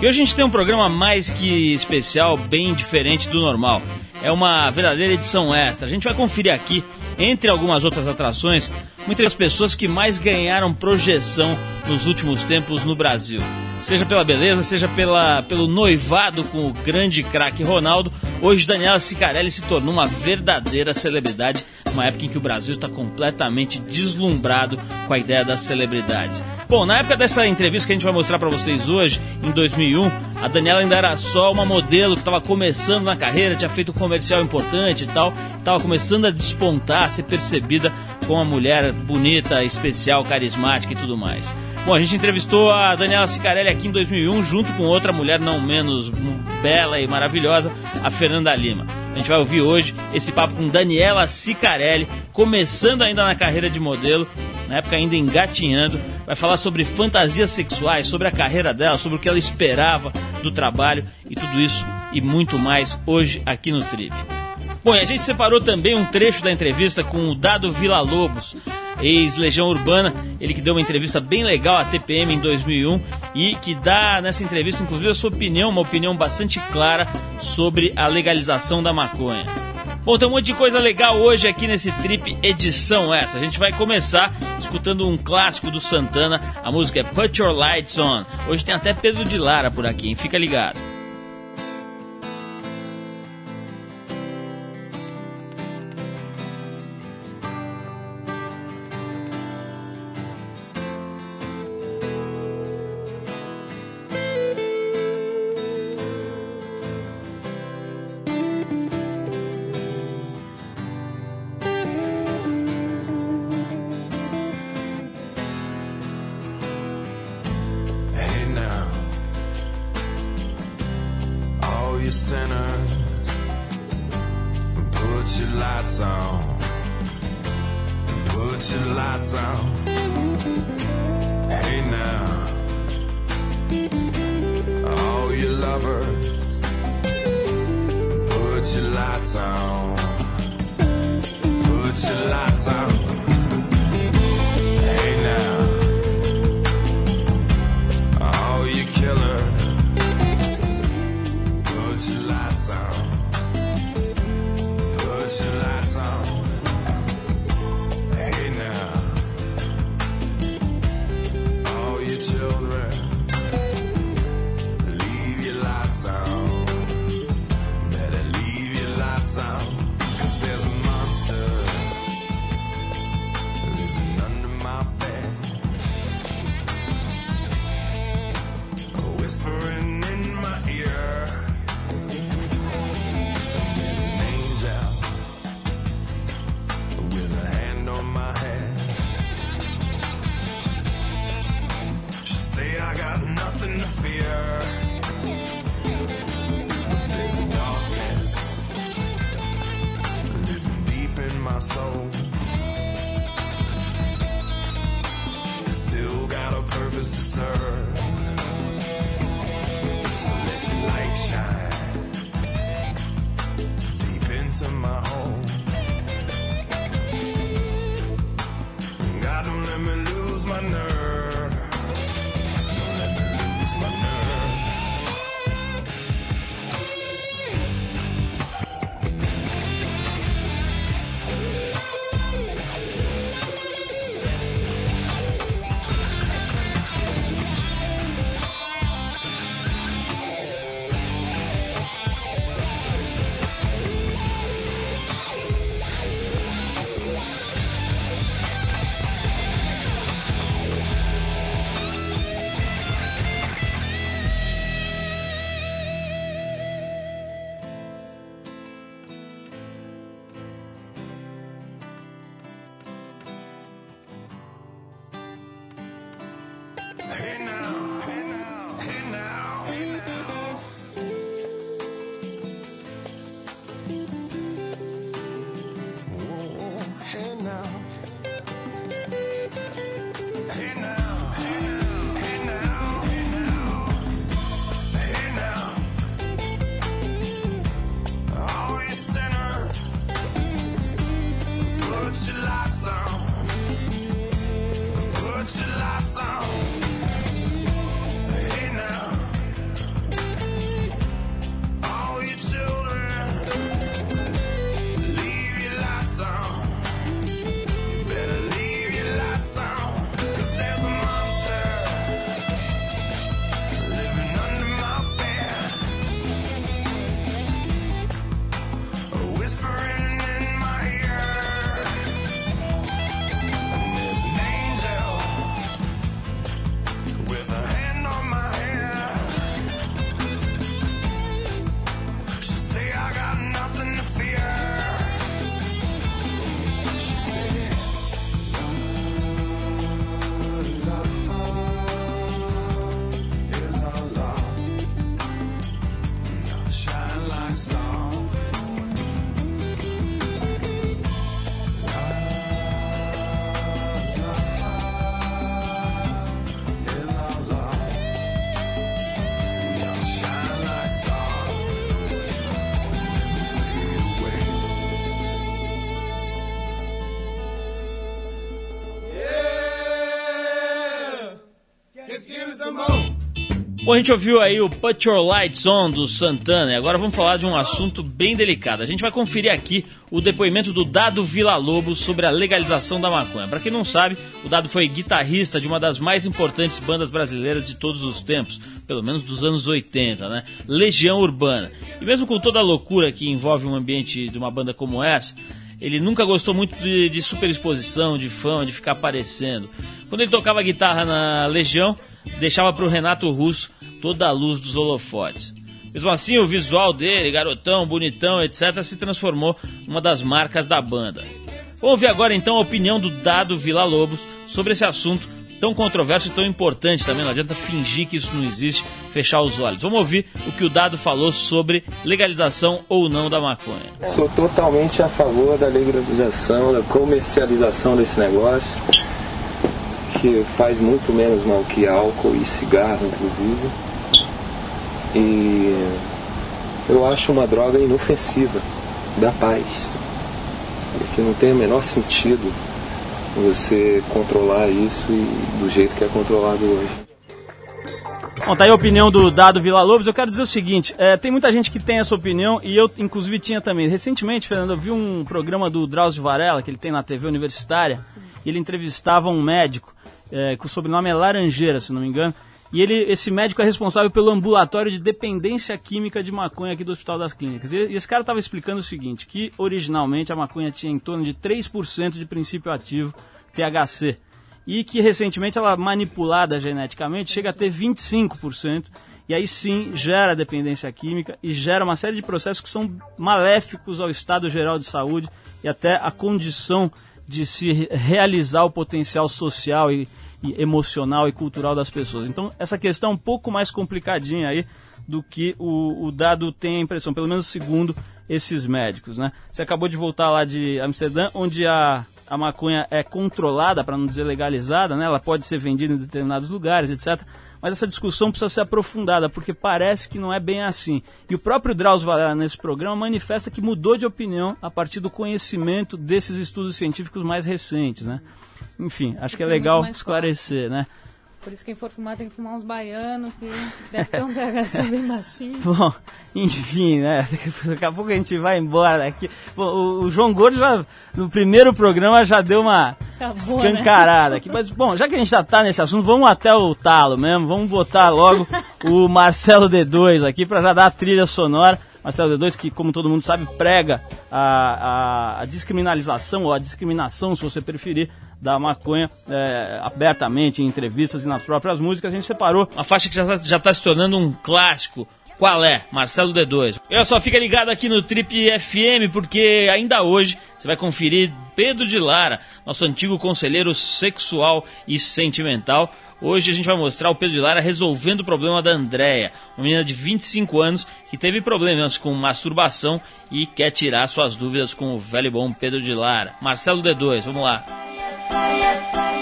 E hoje a gente tem um programa mais que especial, bem diferente do normal. É uma verdadeira edição extra. A gente vai conferir aqui, entre algumas outras atrações, muitas das pessoas que mais ganharam projeção nos últimos tempos no Brasil. Seja pela beleza, seja pela, pelo noivado com o grande craque Ronaldo, hoje Daniela Sicarelli se tornou uma verdadeira celebridade numa época em que o Brasil está completamente deslumbrado com a ideia das celebridades. Bom, na época dessa entrevista que a gente vai mostrar para vocês hoje, em 2001, a Daniela ainda era só uma modelo que estava começando na carreira, tinha feito um comercial importante e tal, estava começando a despontar, a ser percebida como uma mulher bonita, especial, carismática e tudo mais. Bom, a gente entrevistou a Daniela Sicarelli aqui em 2001, junto com outra mulher não menos bela e maravilhosa, a Fernanda Lima. A gente vai ouvir hoje esse papo com Daniela Sicarelli, começando ainda na carreira de modelo, na época ainda engatinhando. Vai falar sobre fantasias sexuais, sobre a carreira dela, sobre o que ela esperava do trabalho e tudo isso e muito mais hoje aqui no Trip. Bom, e a gente separou também um trecho da entrevista com o Dado Vila Lobos, ex-Legião Urbana, ele que deu uma entrevista bem legal à TPM em 2001 e que dá nessa entrevista, inclusive, a sua opinião, uma opinião bastante clara sobre a legalização da maconha. Bom, tem um monte de coisa legal hoje aqui nesse trip edição essa. A gente vai começar escutando um clássico do Santana, a música é Put Your Lights On. Hoje tem até Pedro de Lara por aqui, hein? Fica ligado. Bom, a gente ouviu aí o Put Your Lights On do Santana e agora vamos falar de um assunto bem delicado. A gente vai conferir aqui o depoimento do Dado Vila Lobos sobre a legalização da maconha. Para quem não sabe, o Dado foi guitarrista de uma das mais importantes bandas brasileiras de todos os tempos, pelo menos dos anos 80, né? Legião Urbana. E mesmo com toda a loucura que envolve um ambiente de uma banda como essa, ele nunca gostou muito de, de superexposição, de fama, de ficar aparecendo. Quando ele tocava guitarra na Legião, deixava para o Renato Russo toda a luz dos holofotes. Mesmo assim, o visual dele, garotão, bonitão, etc., se transformou numa das marcas da banda. Vamos ouvir agora então a opinião do Dado Vila Lobos sobre esse assunto tão controverso e tão importante também. Não adianta fingir que isso não existe, fechar os olhos. Vamos ouvir o que o Dado falou sobre legalização ou não da maconha. Sou totalmente a favor da legalização, da comercialização desse negócio que faz muito menos mal que álcool e cigarro, inclusive. E eu acho uma droga inofensiva, da paz. Porque não tem o menor sentido você controlar isso e do jeito que é controlado hoje. Bom, tá aí a opinião do Dado Vila Lobos. Eu quero dizer o seguinte: é, tem muita gente que tem essa opinião e eu, inclusive, tinha também. Recentemente, Fernando, eu vi um programa do Drauzio Varela, que ele tem na TV universitária, e ele entrevistava um médico é, que o sobrenome é Laranjeira, se não me engano. E ele, esse médico é responsável pelo ambulatório de dependência química de maconha aqui do Hospital das Clínicas. E esse cara estava explicando o seguinte, que originalmente a maconha tinha em torno de 3% de princípio ativo THC. E que recentemente ela manipulada geneticamente chega a ter 25%. E aí sim gera dependência química e gera uma série de processos que são maléficos ao estado geral de saúde e até a condição de se realizar o potencial social e, e, emocional e cultural das pessoas. Então, essa questão é um pouco mais complicadinha aí do que o, o dado tem a impressão, pelo menos segundo esses médicos, né? Você acabou de voltar lá de Amsterdã, onde a, a maconha é controlada, para não dizer legalizada, né? Ela pode ser vendida em determinados lugares, etc mas essa discussão precisa ser aprofundada, porque parece que não é bem assim. E o próprio Drauzio Varela, nesse programa, manifesta que mudou de opinião a partir do conhecimento desses estudos científicos mais recentes, né? Enfim, acho que é legal esclarecer, né? Por isso quem for fumar tem que fumar uns baianos, que deve ter um THC bem baixinho. Bom, enfim, né? Daqui a pouco a gente vai embora daqui. Bom, o, o João Gordo já, no primeiro programa já deu uma tá boa, né? escancarada né? aqui. Mas, bom, já que a gente já tá nesse assunto, vamos até o talo mesmo. Vamos botar logo o Marcelo D2 aqui para já dar a trilha sonora. Marcelo D2, que, como todo mundo sabe, prega a, a, a descriminalização, ou a discriminação, se você preferir, da maconha é, abertamente em entrevistas e nas próprias músicas. A gente separou uma faixa que já está tá se tornando um clássico. Qual é? Marcelo D2. Olha só, fica ligado aqui no Trip FM, porque ainda hoje você vai conferir Pedro de Lara, nosso antigo conselheiro sexual e sentimental. Hoje a gente vai mostrar o Pedro de Lara resolvendo o problema da Andréia, uma menina de 25 anos que teve problemas com masturbação e quer tirar suas dúvidas com o velho e bom Pedro de Lara. Marcelo D2, vamos lá.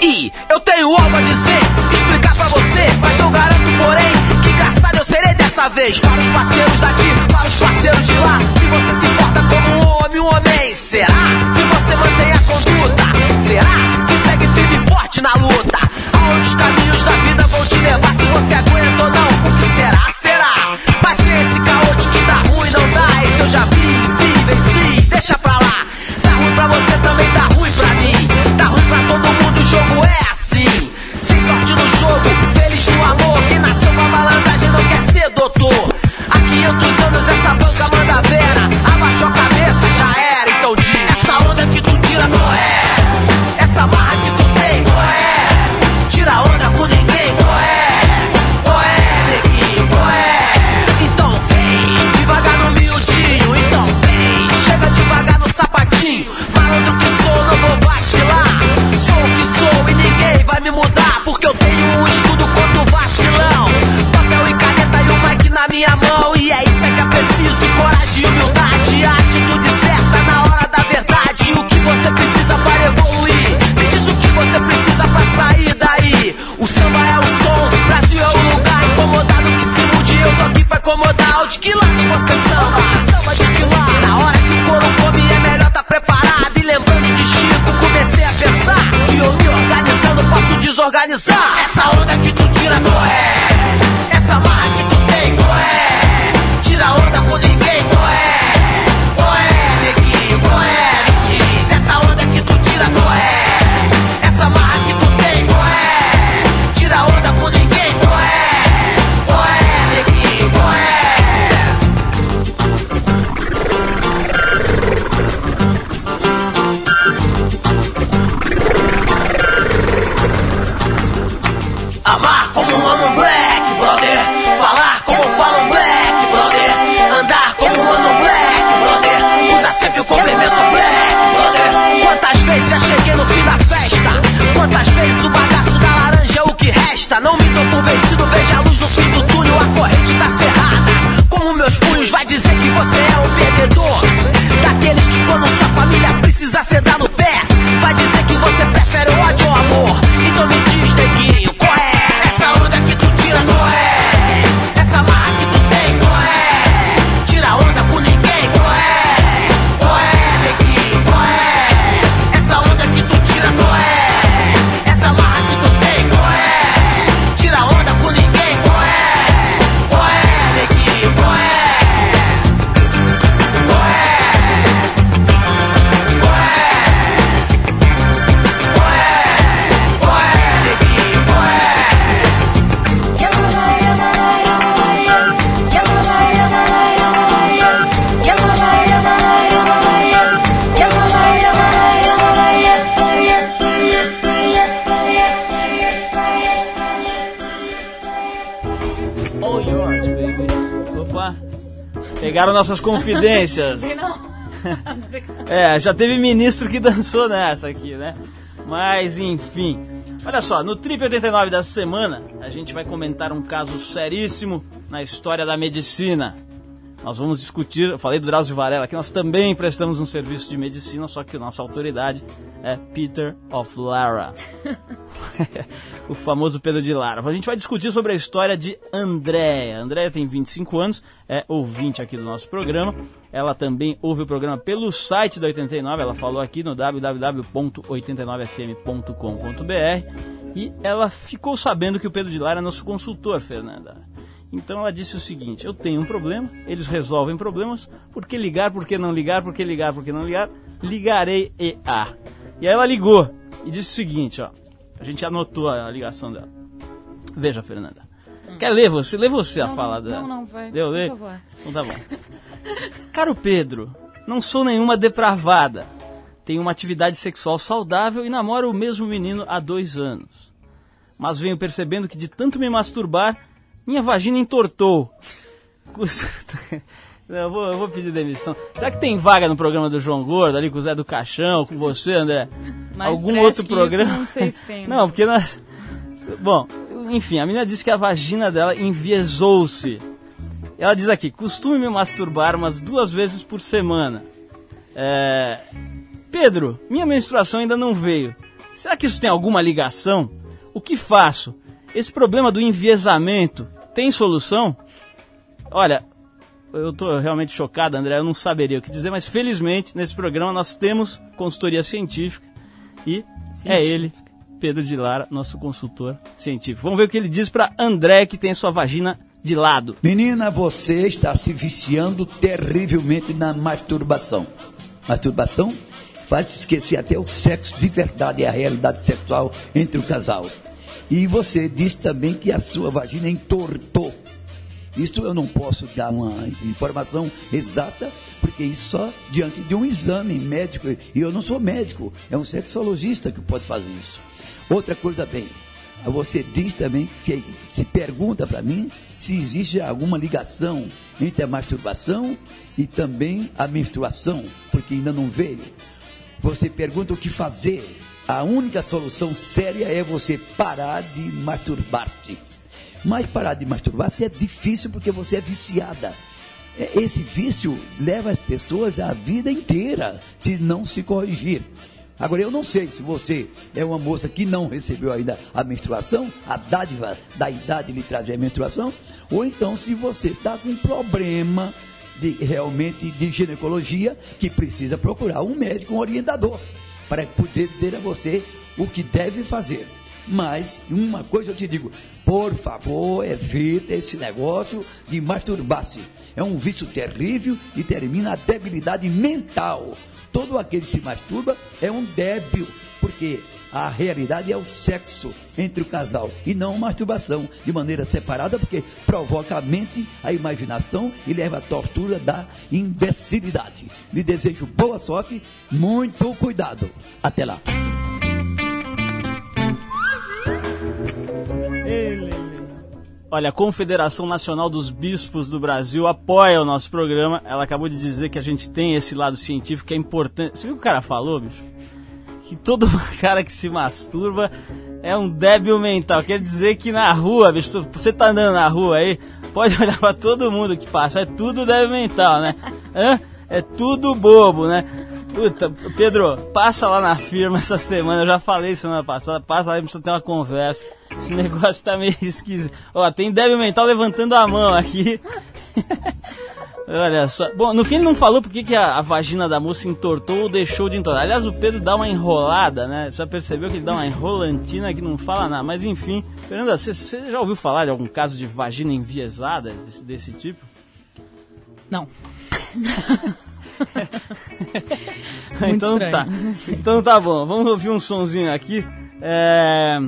E eu tenho algo a dizer, explicar pra você, mas não garanto, porém, que engraçado eu serei dessa vez. Para os parceiros daqui, para os parceiros de lá. Se você se importa como um homem, um homem, será que você mantém a conduta? Será que segue firme e forte na luta? Aonde os caminhos da vida vão te levar? Se você aguenta ou não, o que será? Será? Mas se esse de que dá ruim, não dá. Esse eu já vi, vi, venci, deixa pra lá. Tá ruim pra você, também tá ruim pra mim. Tá ruim pra todo mundo, o jogo é assim. Sem sorte no jogo, feliz no amor. Quem nasceu com a malandragem não quer ser doutor. Há 500 anos essa banca manda vera. Abaixou a cabeça, já era, então diz. Essa onda que tu tira não é. Nossas confidências. É, já teve ministro que dançou nessa aqui, né? Mas enfim. Olha só, no Trip 89 dessa semana, a gente vai comentar um caso seríssimo na história da medicina. Nós vamos discutir, eu falei do Drauzio Varela, que nós também prestamos um serviço de medicina, só que nossa autoridade é Peter of Lara. o famoso Pedro de Lara. A gente vai discutir sobre a história de Andréia. Andréia tem 25 anos, é ouvinte aqui do nosso programa. Ela também ouve o programa pelo site da 89, ela falou aqui no www.89fm.com.br e ela ficou sabendo que o Pedro de Lara é nosso consultor, Fernanda. Então ela disse o seguinte: eu tenho um problema, eles resolvem problemas, por que ligar, por que não ligar, por que ligar, por que não ligar? Ligarei e a. E aí ela ligou e disse o seguinte, ó. A gente anotou a ligação dela. Veja, Fernanda. Quer ler você? Lê você a Não, fala não, dela. não, não, vai. Deu, Por lê? favor. Então tá bom. Caro Pedro, não sou nenhuma depravada. Tenho uma atividade sexual saudável e namoro o mesmo menino há dois anos. Mas venho percebendo que de tanto me masturbar, minha vagina entortou. Eu vou, eu vou pedir demissão. Será que tem vaga no programa do João Gordo, ali com o Zé do Caixão, com você, André? Mais Algum outro que isso, programa? não sei se tem. Não, porque nós. Bom, enfim, a menina disse que a vagina dela enviesou-se. Ela diz aqui: costumo me masturbar umas duas vezes por semana. É... Pedro, minha menstruação ainda não veio. Será que isso tem alguma ligação? O que faço? Esse problema do enviesamento tem solução? Olha, eu tô realmente chocado, André, eu não saberia o que dizer, mas felizmente nesse programa nós temos consultoria científica e é ele, Pedro de Lara, nosso consultor científico. Vamos ver o que ele diz para André que tem sua vagina de lado. Menina, você está se viciando terrivelmente na masturbação. Masturbação faz esquecer até o sexo de verdade e a realidade sexual entre o casal. E você diz também que a sua vagina entortou. Isso eu não posso dar uma informação exata, porque isso só diante de um exame médico. E eu não sou médico, é um sexologista que pode fazer isso. Outra coisa bem, você diz também que se pergunta para mim se existe alguma ligação entre a masturbação e também a menstruação, porque ainda não veio. Você pergunta o que fazer. A única solução séria é você parar de masturbar-se. Mas parar de masturbar-se é difícil porque você é viciada. É, Esse vício leva as pessoas a vida inteira se não se corrigir. Agora, eu não sei se você é uma moça que não recebeu ainda a menstruação, a dádiva da idade lhe trazer a menstruação, ou então se você está com um problema de, realmente de ginecologia que precisa procurar um médico, um orientador, para poder dizer a você o que deve fazer. Mas uma coisa eu te digo, por favor, evita esse negócio de masturbar-se. É um vício terrível e termina a debilidade mental. Todo aquele que se masturba é um débil, porque a realidade é o sexo entre o casal e não a masturbação de maneira separada, porque provoca a mente, a imaginação e leva à tortura da imbecilidade. Lhe desejo boa sorte, muito cuidado. Até lá. Olha, a Confederação Nacional dos Bispos do Brasil apoia o nosso programa. Ela acabou de dizer que a gente tem esse lado científico que é importante. Você viu o que o cara falou, bicho? Que todo cara que se masturba é um débil mental. Quer dizer que na rua, bicho, você tá andando na rua aí, pode olhar pra todo mundo que passa. É tudo débil mental, né? Hã? É tudo bobo, né? Puta, Pedro, passa lá na firma essa semana, eu já falei semana passada, passa lá e precisa ter uma conversa. Esse negócio tá meio esquisito. Ó, tem débil mental levantando a mão aqui. Olha só. Bom, no fim ele não falou porque que a, a vagina da moça entortou ou deixou de entortar. Aliás, o Pedro dá uma enrolada, né? Você já percebeu que ele dá uma enrolantina que não fala nada. Mas enfim, Fernanda, você, você já ouviu falar de algum caso de vagina enviesada desse, desse tipo? Não. então estranho. tá. Então tá bom. Vamos ouvir um sonzinho aqui. É,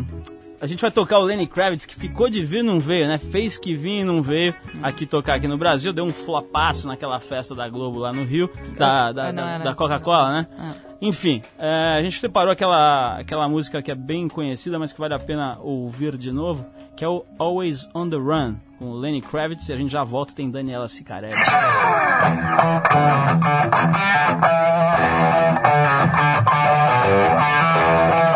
A gente vai tocar o Lenny Kravitz, que ficou de vir e não veio, né? Fez que vinha e não veio aqui tocar aqui no Brasil. Deu um flopaço naquela festa da Globo lá no Rio, da, da, Ah, da- era- da Coca-Cola, né? Ah. Enfim, é, a gente separou aquela, aquela música que é bem conhecida, mas que vale a pena ouvir de novo, que é o Always on the Run, com o Lenny Kravitz. E a gente já volta, tem Daniela Sicarelli.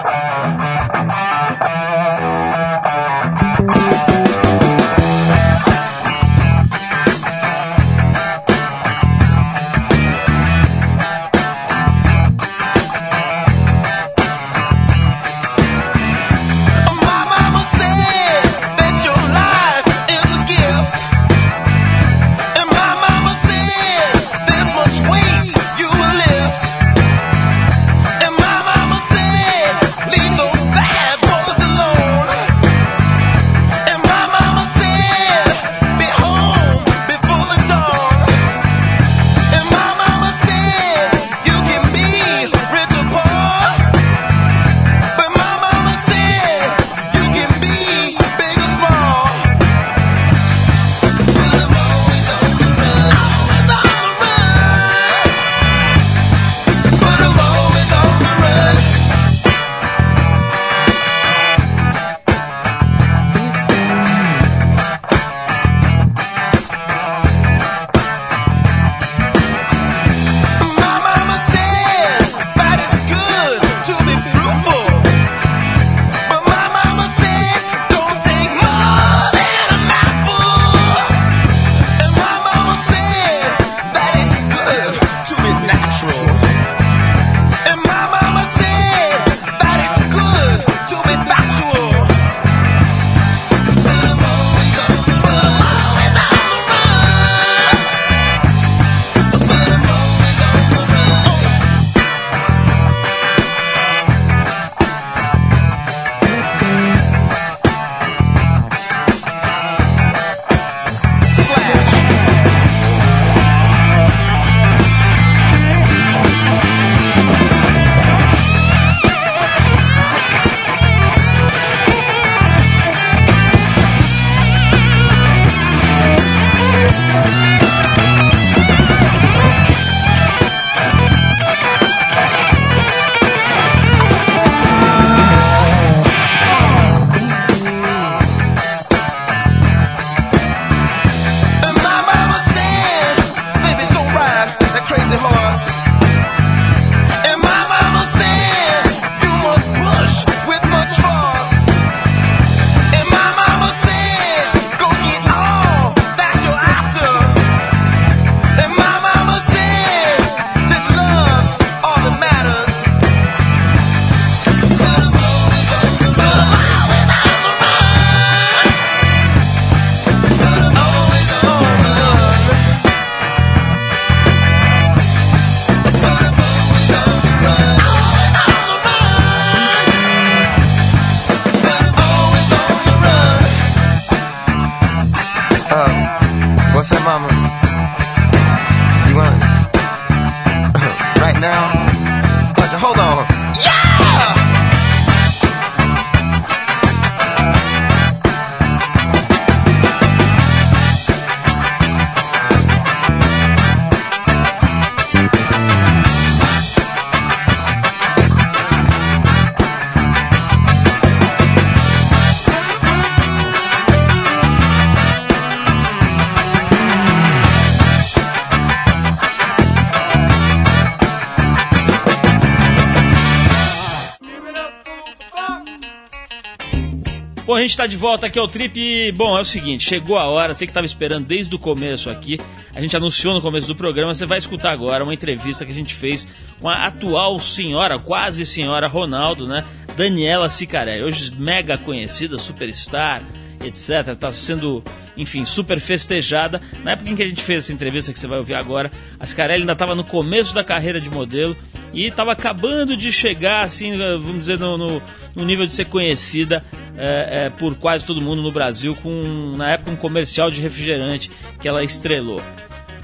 a gente tá de volta aqui ao Trip e, bom, é o seguinte, chegou a hora, você que tava esperando desde o começo aqui, a gente anunciou no começo do programa, você vai escutar agora uma entrevista que a gente fez com a atual senhora, quase senhora Ronaldo, né? Daniela Sicarelli, hoje mega conhecida, superstar, etc. Está sendo, enfim, super festejada. Na época em que a gente fez essa entrevista que você vai ouvir agora, a Scarelli ainda estava no começo da carreira de modelo e estava acabando de chegar, assim, vamos dizer, no, no, no nível de ser conhecida é, é, por quase todo mundo no Brasil, com na época um comercial de refrigerante que ela estrelou.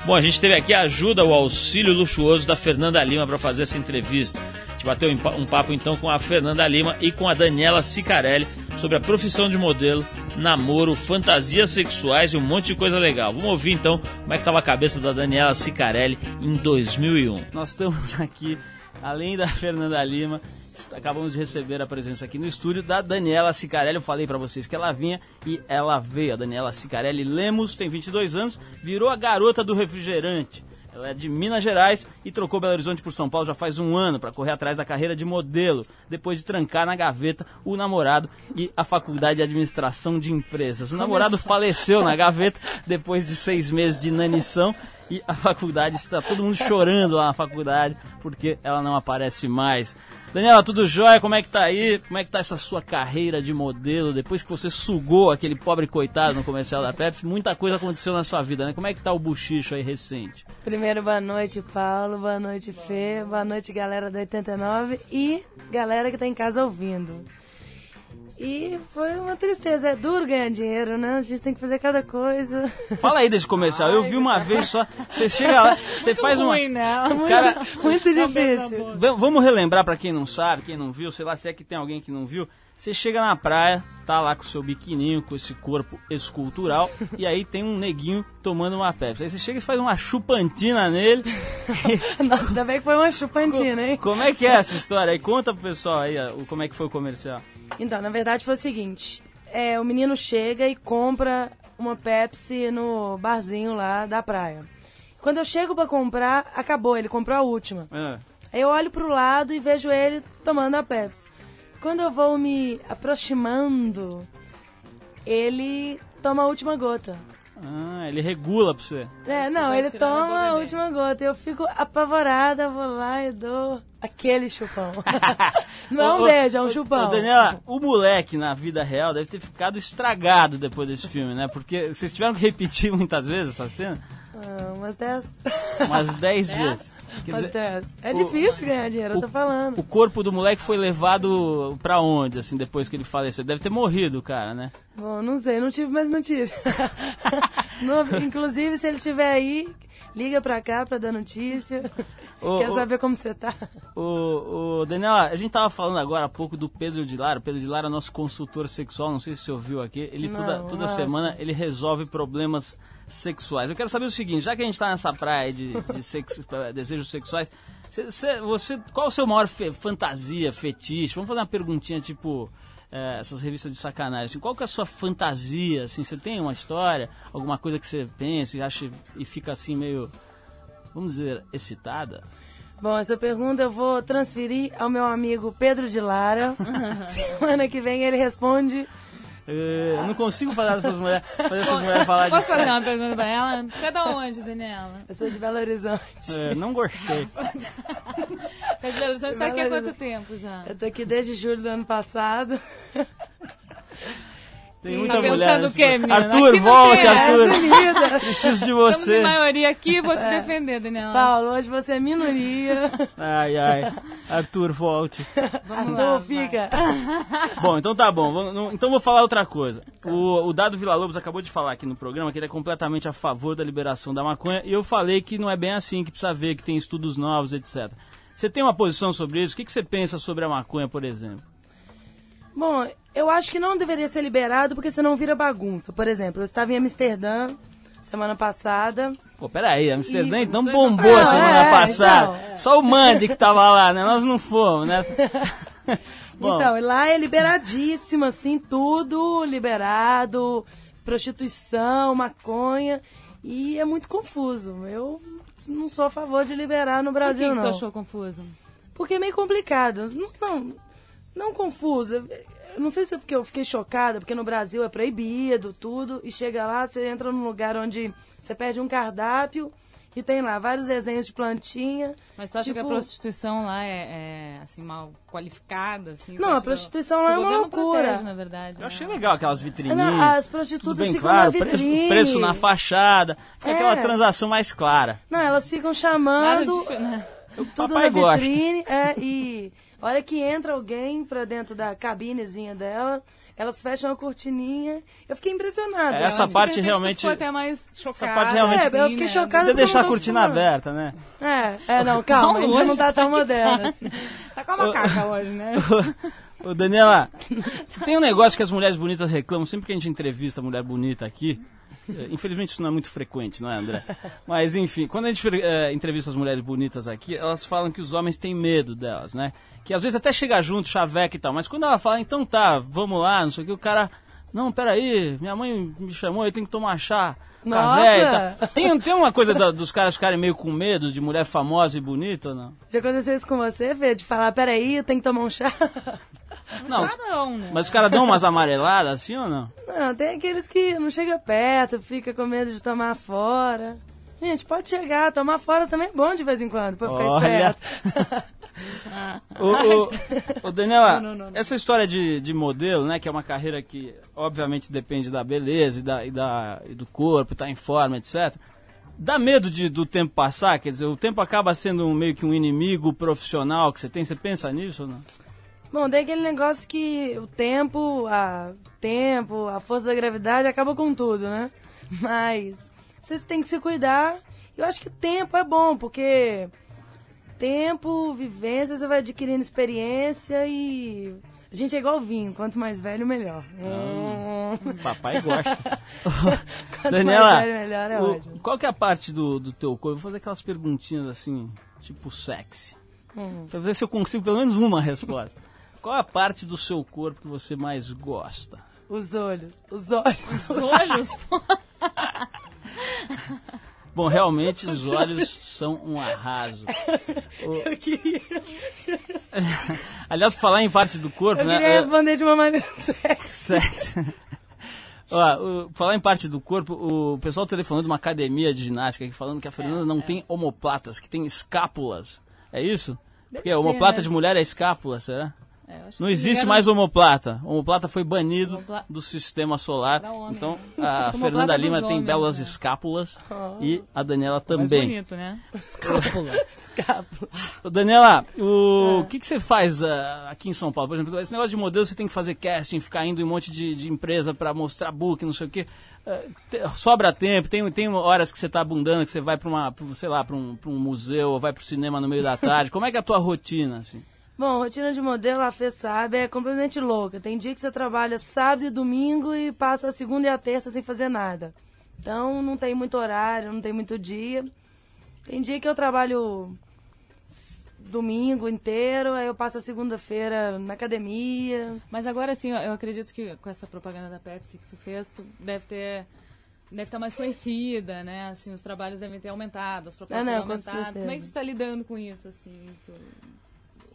Bom, a gente teve aqui a ajuda, o auxílio luxuoso da Fernanda Lima para fazer essa entrevista. Bateu um papo então com a Fernanda Lima e com a Daniela Sicarelli sobre a profissão de modelo, namoro, fantasias sexuais e um monte de coisa legal. Vamos ouvir então como é que estava a cabeça da Daniela Sicarelli em 2001. Nós estamos aqui, além da Fernanda Lima, acabamos de receber a presença aqui no estúdio da Daniela Sicarelli. Eu falei para vocês que ela vinha e ela veio. A Daniela Sicarelli Lemos tem 22 anos, virou a garota do refrigerante. Ela é de Minas Gerais e trocou Belo Horizonte por São Paulo já faz um ano para correr atrás da carreira de modelo, depois de trancar na gaveta o namorado e a faculdade de administração de empresas. O namorado faleceu na gaveta depois de seis meses de inanição e a faculdade está todo mundo chorando lá na faculdade porque ela não aparece mais. Daniela, tudo jóia? Como é que tá aí? Como é que tá essa sua carreira de modelo? Depois que você sugou aquele pobre coitado no comercial da Pepsi, muita coisa aconteceu na sua vida, né? Como é que tá o buchicho aí recente? Primeiro, boa noite, Paulo. Boa noite, Fê. Boa noite, galera do 89 e galera que tá em casa ouvindo. E foi uma tristeza. É duro ganhar dinheiro, né? A gente tem que fazer cada coisa. Fala aí desse comercial. Eu vi uma vez só. Você chega lá, você faz uma. ruim, né? Cara, Muito difícil. vamos relembrar pra quem não sabe, quem não viu, sei lá se é que tem alguém que não viu. Você chega na praia, tá lá com o seu biquininho, com esse corpo escultural, e aí tem um neguinho tomando uma Pepsi. Aí você chega e faz uma chupantina nele. Nossa, ainda bem que foi uma chupantina, hein? Como é que é essa história aí? Conta pro pessoal aí como é que foi o comercial. Então, na verdade foi o seguinte: é, o menino chega e compra uma Pepsi no barzinho lá da praia. Quando eu chego pra comprar, acabou, ele comprou a última. É. Aí eu olho pro lado e vejo ele tomando a Pepsi. Quando eu vou me aproximando, ele toma a última gota. Ah, ele regula pra você. É, não, ele toma a última gota. Eu fico apavorada, vou lá e dou aquele chupão. não é um Ô, beijo, é um ô, chupão. Ô, Daniela, o moleque na vida real deve ter ficado estragado depois desse filme, né? Porque vocês tiveram que repetir muitas vezes essa cena? Ah, umas 10. Umas 10 vezes. Quer Umas dizer, 10. É o- difícil ganhar dinheiro, eu tô falando. o corpo do moleque foi levado pra onde, assim, depois que ele faleceu? Deve ter morrido, o cara, né? Bom, não sei, não tive mais notícia. No- inclusive, se ele estiver aí, liga pra cá pra dar notícia. Quer saber como você tá? O, o Daniela, a gente tava falando agora há pouco do Pedro de Lara. O Pedro de Lara é nosso consultor sexual, não sei se você ouviu aqui. Ele toda, Não, toda nossa. semana ele resolve problemas sexuais. Eu quero saber o seguinte, já que a gente tá nessa praia de, de sexo- desejos sexuais, cê- cê- você, qual é o seu maior fe- fantasia, fetiche? Vamos fazer uma perguntinha tipo é, essas revistas de sacanagem. assim, qual que é a sua fantasia? Assim, você tem uma história, alguma coisa que você pensa e acha e fica assim meio, vamos dizer, excitada? Bom, essa pergunta eu vou transferir ao meu amigo Pedro de Lara. Semana que vem ele responde. É, Eu não consigo fazer essas mulheres, fazer essas mulheres falar de Posso fazer sexo. uma pergunta pra ela? Cada onde, Daniela? Eu sou de Belo Horizonte. É, não gostei. Pedro, você está aqui há quanto tempo já? Eu tô aqui desde julho do ano passado. Tem muita Tá mulher. quê, menina? Arthur, Aqui volte, Arthur. Preciso de Estamos você. em maioria aqui, vou te defender, Daniela. Paulo, hoje você é minoria. Ai, ai. Arthur, volte. Arthur, fica. Bom, então tá bom. Vamos- não- Então vou falar outra coisa. O, o Dado Vila Lobos acabou de falar aqui no programa que ele é completamente a favor da liberação da maconha. E eu falei que não é bem assim, que precisa ver, que tem estudos novos, etc. Você tem uma posição sobre isso? O que, que você pensa sobre a maconha, por exemplo? Bom, eu acho que não deveria ser liberado porque senão vira bagunça. Por exemplo, eu estava em Amsterdã semana passada. Pô, peraí, Amsterdã então você bombou não- a semana É, passada. então. Só o Mandy que tava lá, né? Nós não fomos, né? Bom, Então, lá é liberadíssimo, assim, tudo liberado, prostituição, maconha, e é muito confuso. Eu não sou a favor de liberar no Por que, Brasil, que tu não. achou confuso? Porque é meio complicado. Não, não, não confuso. não sei se é porque eu fiquei chocada, porque no Brasil é proibido tudo, e chega lá, você entra num lugar onde você pede um cardápio e tem lá vários desenhos de plantinha. Mas tu acha que a Tipo- prostituição lá é, é, assim, mal qualificada? Assim, Não, a prostituição o lá é uma loucura. protege, na verdade. Eu né? achei legal aquelas vitrininhas. Não, as prostitutas bem ficam claro, na preço, vitrine. preço na fachada. Fica É. aquela transação mais clara. Não, elas ficam Nada chamando de, né? tudo papai na gosta. vitrine. É, e olha que entra alguém pra dentro da cabinezinha dela, elas fecham a cortininha. Eu fiquei impressionada. É, essa Assim, parte realmente- ficou até mais chocada. parte realmente- É, eu fiquei chocada. Poder porque eu deixar a não cortina aberta, né? É, é, não, calma, a gente Hoje não tá tá tão moderna assim. Tá com a macaca hoje, né? Ô, Daniela, tem um negócio que as mulheres bonitas reclamam sempre que a gente entrevista mulher bonita aqui. Eh, Infelizmente isso não é muito frequente, não é, André? Mas enfim, quando a gente eh, entrevista as mulheres bonitas aqui, elas falam que os homens têm medo delas, né? Que às vezes até chega junto, chaveca e tal, mas quando ela fala, então tá, vamos lá, não sei o que, o cara. Não, peraí, minha mãe me chamou, eu tenho que tomar chá. Nossa! tal. Tem, tem uma coisa da- dos caras ficarem meio com medo de mulher famosa e bonita não? Já aconteceu isso com você, Fê? De falar, peraí, eu tenho que tomar um chá? Não, não, né? mas os caras dão umas amareladas assim ou não? Não, tem aqueles que não chega perto, fica com medo de tomar fora. Gente, pode chegar, tomar fora também é bom de vez em quando, pra ficar Olha. esperto. Ô, ô, ô, Daniela, essa história de, de modelo, né, que é uma carreira que obviamente depende da beleza e, da, e, da, e do corpo, estar em forma, etc. Dá medo de, do tempo passar? Quer dizer, o tempo acaba sendo um- meio que um inimigo profissional que você tem? Você pensa nisso ou não? Bom, tem aquele negócio que o tempo, a tempo, a força da gravidade acaba com tudo, né? Mas vocês têm que se cuidar. Eu acho que tempo é bom, porque tempo, vivência, você vai adquirindo experiência e a gente é igual vinho, quanto mais velho, melhor. Hum. Papai gosta. Quanto Daniela, mais velho, melhor é o- ótimo. qual que é a parte do, do teu corpo? Vou fazer aquelas perguntinhas assim, tipo sexy. Hum. Pra ver se eu consigo pelo menos uma resposta. Qual é a parte do seu corpo que você mais gosta? Os olhos, os olhos. Os olhos, pô. Bom, realmente os olhos são um arraso. Eu queria, Aliás, por falar em parte do corpo, eu né? queria é- responder de uma maneira. Sério. Ó, o- falar em parte do corpo, o pessoal telefonando de uma academia de ginástica aqui falando que a Fernanda não tem omoplatas, que tem escápulas. É isso? Porque ser, omoplata né? de mulher é escápula, será? É, Não que existe era- mais omoplata. Omoplata foi banido Homopla- do sistema solar. Homem, então né? a Fernanda é Lima dos tem homens, belas né? escápulas e a Daniela Mais também. bonito, né? Escápulas. Escápula. Ô, Daniela, É. o que, que você faz ah, aqui em São Paulo? Por exemplo, esse negócio de modelo, você tem que fazer casting, ficar indo em um monte de, de empresa para mostrar book, não sei o quê. Ah, te- sobra tempo, tem, tem horas que você tá abundando, que você vai para uma, pra, sei lá, para um, pra um museu ou vai pro cinema no meio da tarde. Como é que é a tua rotina, assim? Bom, rotina de modelo, a Fê sabe, é completamente louca. Tem dia que você trabalha sábado e domingo e passa a segunda e a terça sem fazer nada. Então não tem muito horário, não tem muito dia. Tem dia que eu trabalho domingo inteiro, aí eu passo a segunda-feira na academia. Mas agora sim, eu acredito que com essa propaganda da Pepsi que tu fez, tu deve ter. Deve estar mais conhecida, né? Assim, os trabalhos devem ter aumentado, as propostas Ah, não, com aumentado. Como é que tu tá lidando com isso, assim? Tu,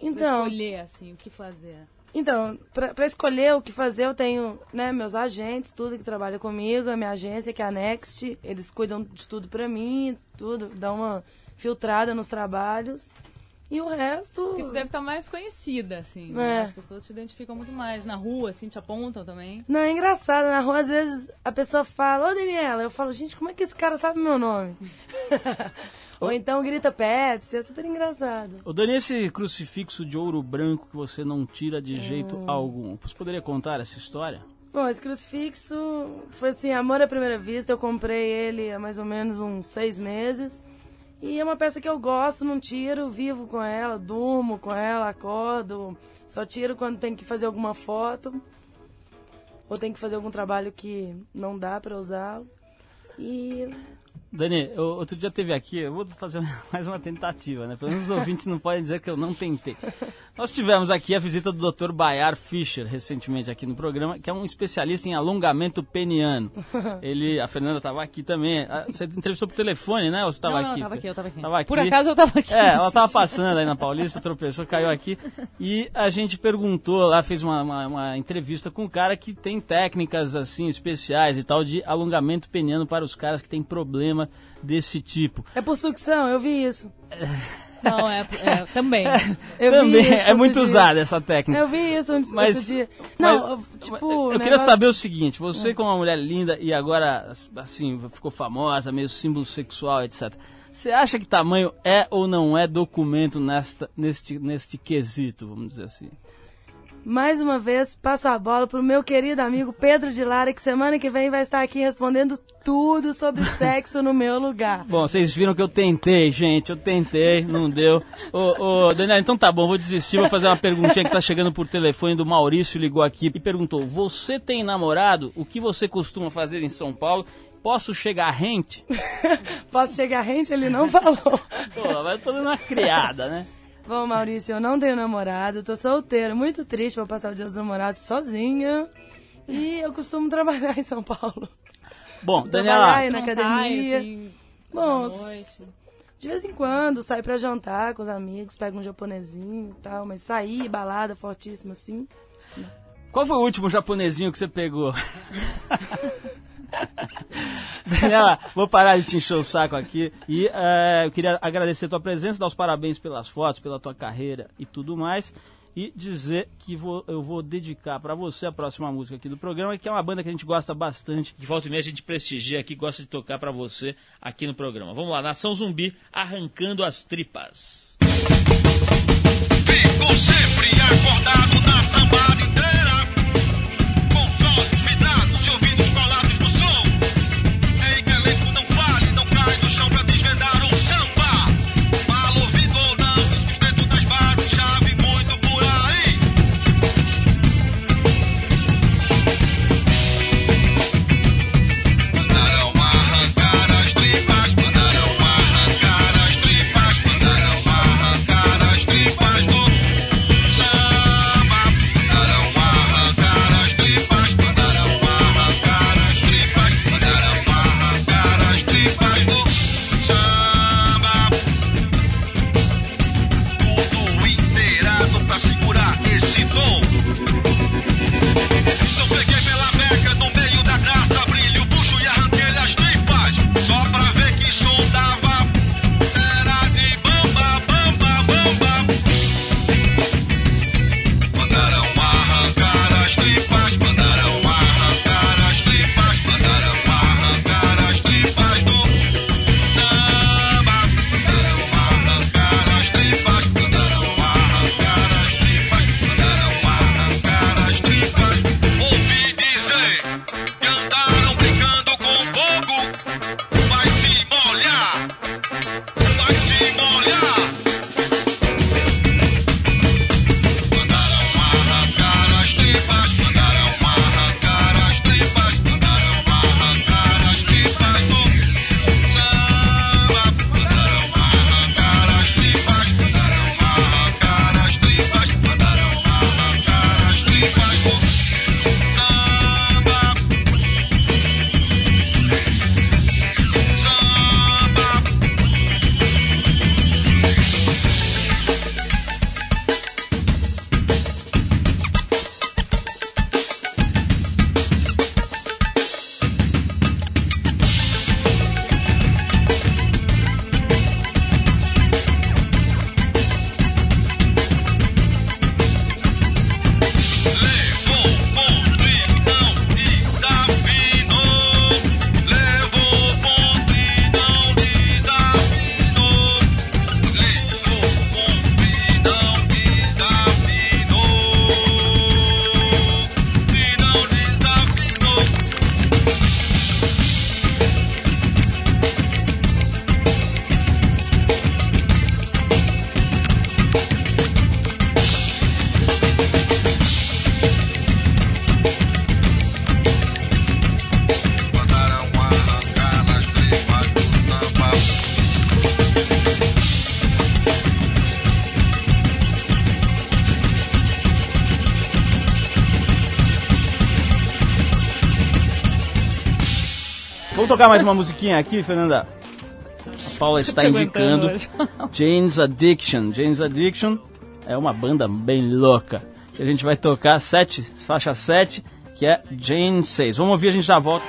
pra Então, escolher, assim, o que fazer. Então, para escolher o que fazer, eu tenho né, meus agentes, tudo que trabalha comigo, a minha agência, que é a Next, eles cuidam de tudo pra mim, tudo, dão uma filtrada nos trabalhos. E o resto. Porque tu deve estar mais conhecida, assim. né? É. As pessoas te identificam muito mais. Na rua, assim, te apontam também. Não, é engraçado, na rua às vezes a pessoa fala, ô Daniela, eu falo, gente, como é que esse cara sabe meu nome? Ou então grita Pepsi, é super engraçado. Ô, Dani, esse crucifixo de ouro branco que você não tira de jeito Hum. algum, você poderia contar essa história? Bom, esse crucifixo foi assim, amor à primeira vista. Eu comprei ele há mais ou menos uns seis meses. E é uma peça que eu gosto, não tiro, vivo com ela, durmo com ela, acordo. Só tiro quando tem que fazer alguma foto. Ou tem que fazer algum trabalho que não dá pra usá-lo. E Dani, eu- outro dia teve aqui, eu vou fazer mais uma tentativa, né? Pelo menos os ouvintes não podem dizer que eu não tentei. Nós tivemos aqui a visita do Dr. Bayar Fischer, recentemente aqui no programa, que é um especialista em alongamento peniano. Ele, a Fernanda estava aqui também. Ah, Você entrevistou por telefone, né? Ou você estava Não, não, aqui? tava aqui, eu tava aqui. Tava Por aqui. acaso eu tava aqui. É, ela estava passando aí na Paulista, tropeçou, caiu aqui. E a gente perguntou lá, fez uma, uma, uma entrevista com um cara que tem técnicas assim especiais e tal de alongamento peniano para os caras que têm problema desse tipo. É por sucção, eu vi isso. Não, é, é também. Eu vi Também é muito dia. usada essa técnica. Eu vi isso outro Mas, dia. mas- Não, eu- tipo. eu queria saber o seguinte: você, como uma mulher linda e agora, assim, ficou famosa, meio símbolo sexual, etc. Você acha que tamanho é ou não é documento nesta, neste, neste quesito, vamos dizer assim? Mais uma vez, passo a bola pro meu querido amigo Pedro de Lara, que semana que vem vai estar aqui respondendo tudo sobre sexo no meu lugar. Bom, vocês viram que eu tentei, gente, eu tentei, não deu. Ô, ô, Daniel, então tá bom, vou desistir, vou fazer uma perguntinha que tá chegando por telefone do Maurício, ligou aqui e perguntou: Você tem namorado? O que você costuma fazer em São Paulo? Posso chegar rente? Posso chegar rente? Ele não falou. Pô, mas eu tô dando uma criada, né? Bom, Maurício, eu não tenho namorado, tô solteiro, muito triste, vou passar o dia dos namorados sozinha. E eu costumo trabalhar em São Paulo. Bom, Daniela, na sai, academia. assim, Bom, noite. de vez em quando, saio pra jantar com os amigos, pego um japonesinho e tal, mas sair, balada fortíssima assim. qual foi o último japonesinho que você pegou? Daniela, vou parar de te encher o saco aqui. E eh, eu queria agradecer a tua presença, dar os parabéns pelas fotos, pela tua carreira e tudo mais. E dizer que vou- eu vou dedicar pra você a próxima música aqui do programa, que é uma banda que a gente gosta bastante. De volta e meia a gente prestigia aqui, gosta de tocar pra você aqui no programa. Vamos lá, Nação Zumbi, arrancando as tripas. Fico sempre Vamos tocar mais uma musiquinha aqui, Fernanda? A Paula está indicando Jane's Addiction. Jane's Addiction é uma banda bem louca. A gente vai tocar 7, faixa 7, que é Jane 6. Vamos ouvir, a gente já volta.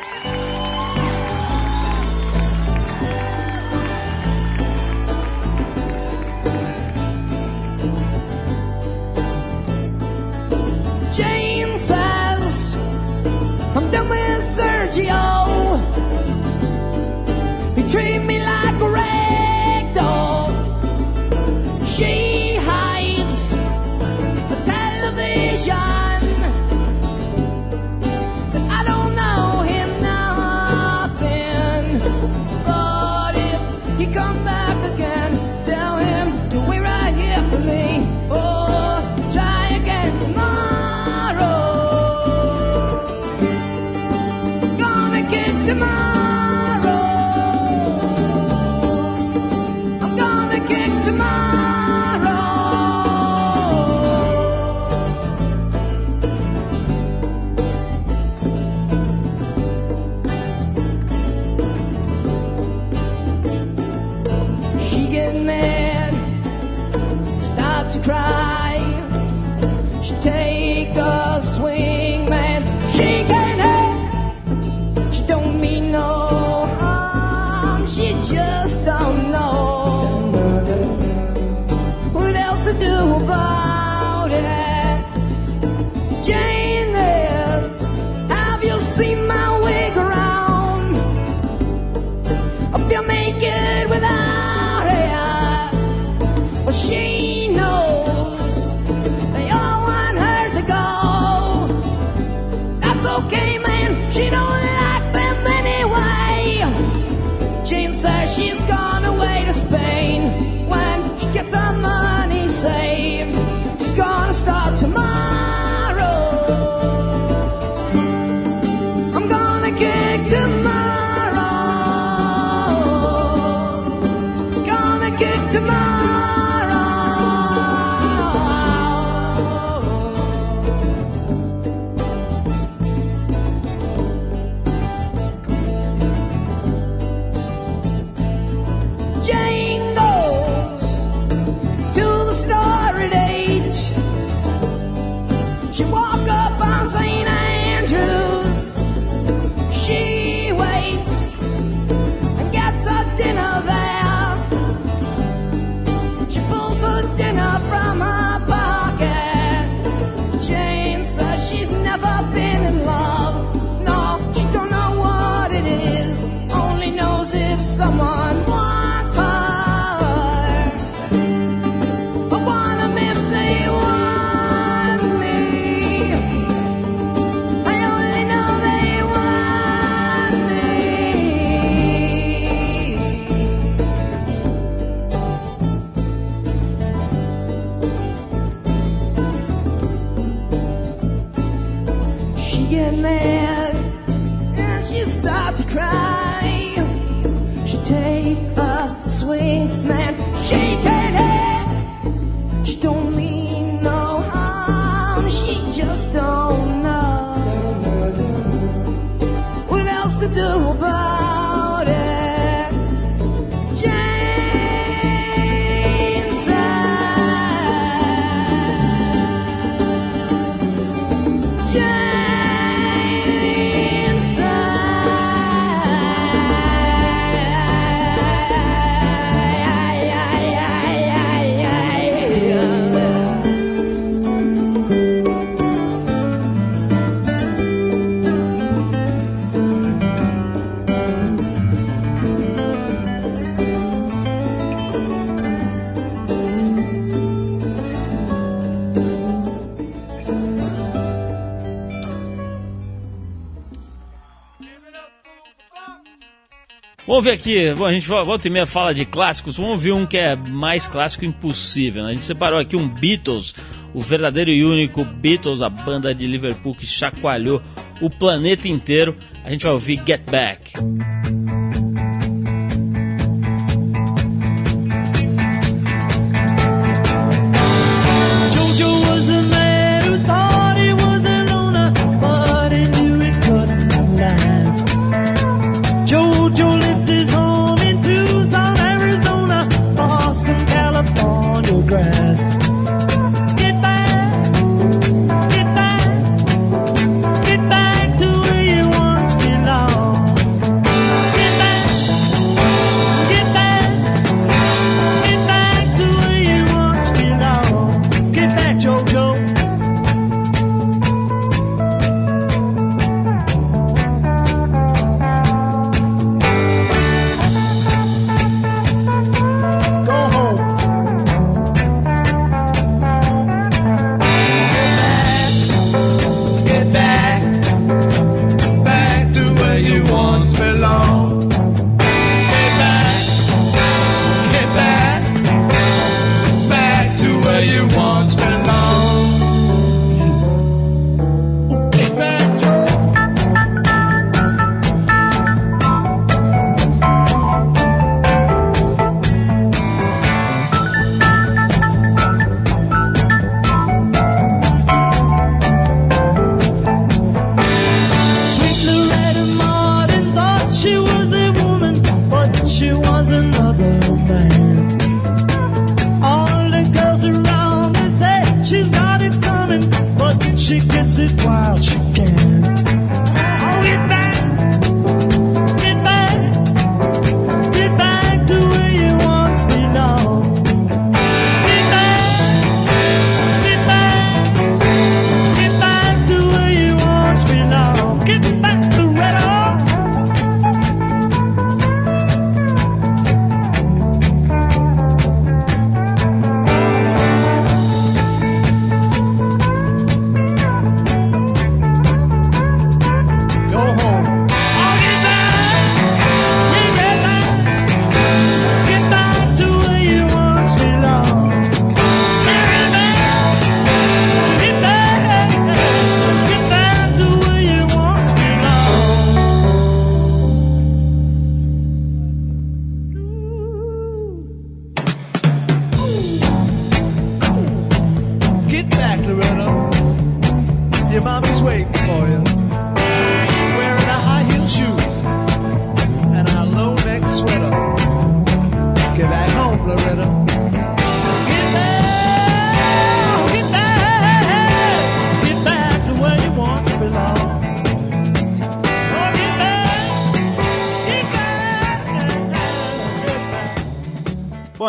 vamos ver aqui. Bom, a gente volta e meia fala de clássicos. Vamos ouvir um que é mais clássico impossível. Né? A gente separou aqui um Beatles, o verdadeiro e único Beatles, a banda de Liverpool que chacoalhou o planeta inteiro. A gente vai ouvir Get Back.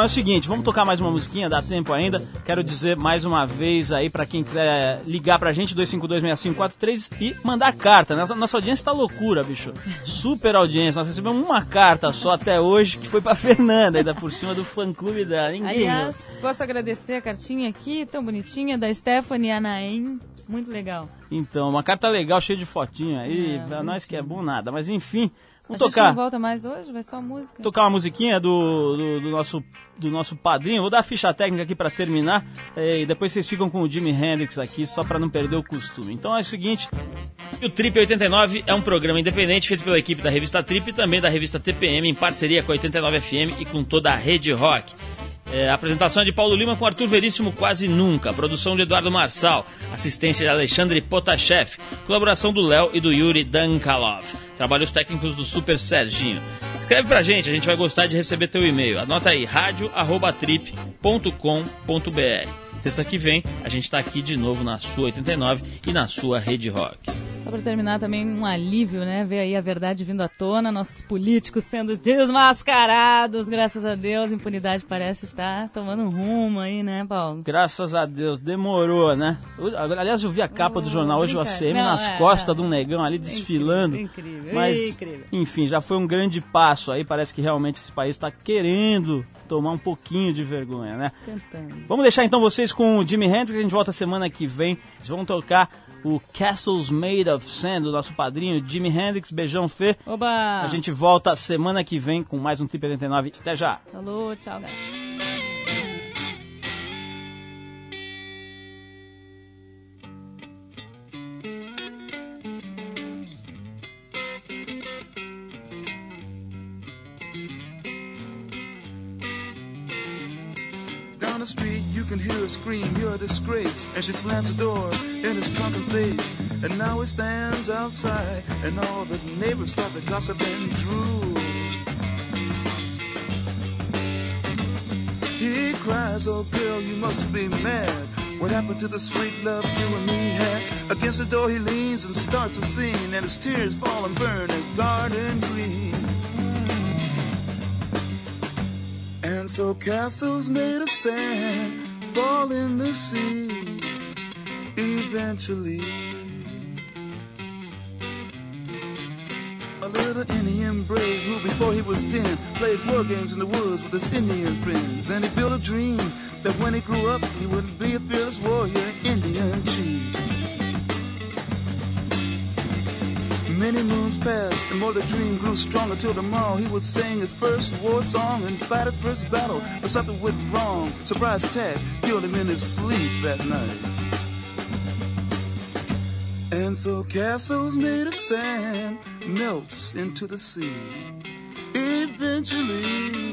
É o seguinte, vamos tocar mais uma musiquinha, dá tempo ainda. Quero dizer mais uma vez aí pra quem quiser ligar pra gente, 2526543 e mandar carta. Nossa, nossa audiência tá loucura, bicho. Super audiência. Nós recebemos uma carta só até hoje, que foi pra Fernanda, ainda por cima do fã-clube dela. Ninguém. Aliás, posso agradecer a cartinha aqui, tão bonitinha, da Stephanie Anaim. Muito legal. Então, uma carta legal, cheia de fotinho aí, É, pra nós que é bom nada. Mas enfim, a vamos gente tocar. não volta mais hoje, vai só música. tocar uma musiquinha do, do, do nosso, do nosso padrinho. Vou dar a ficha técnica aqui pra terminar. eh, e depois vocês ficam com o Jimi Hendrix aqui, só pra não perder o costume. Então é o seguinte: o Trip 89 é um programa independente feito pela equipe da revista Trip e também da revista TPM, em parceria com a 89 FM e com toda a rede rock. É, apresentação de Paulo Lima com Arthur Veríssimo quase nunca. Produção de Eduardo Marçal. Assistência de Alexandre Potashev. Colaboração do Léo e do Yuri Dankalov. Trabalhos técnicos do Super Serginho. Escreve pra gente, a gente vai gostar de receber teu e-mail. Anota aí, radio@trip.com.br. Terça que vem, a gente tá aqui de novo na sua 89 e na sua rede rock. Só pra terminar também um alívio, né? Ver aí a verdade vindo à tona, nossos políticos sendo desmascarados, graças a Deus, impunidade parece estar tomando um rumo aí, né, Paulo? Graças a Deus, demorou, né? Aliás, eu vi a capa do jornal hoje, o ACM Não, nas é, costas é. de um negão ali desfilando. incrível, Mas, incrível. enfim, já foi um grande passo aí. Parece que realmente esse país está querendo tomar um pouquinho de vergonha, né? Tentando. Vamos deixar então vocês com o Jimi Hendrix, a gente volta semana que vem. Eles vão tocar o Castles Made of Sand, do nosso padrinho Jimi Hendrix. Beijão, Fê. Oba! A gente volta semana que vem com mais um Trip 89. Até já! Falou, tchau, galera. can hear her scream, you're a disgrace. And she slams the door in his drunken face. And now he stands outside, and all the neighbors start to gossip and drool. He cries, oh girl, you must be mad. What happened to the sweet love you and me had? Against the door he leans and starts a scene, and his tears fall and burn in garden green. And so castles made of sand fall in the sea eventually. A little Indian brave who, before he was ten, played war games in the woods with his Indian friends. And he built a dream that when he grew up, he would be a fearless warrior, Indian chief. Many moons passed, and more the dream grew stronger till tomorrow he would sing his first war song and fight his first battle. But something went wrong. Surprise attack killed him in his sleep that night. And so castles made of sand melts into the sea. Eventually.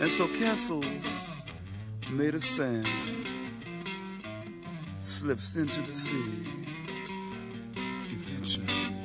And so castles made of sand slips into the sea eventually.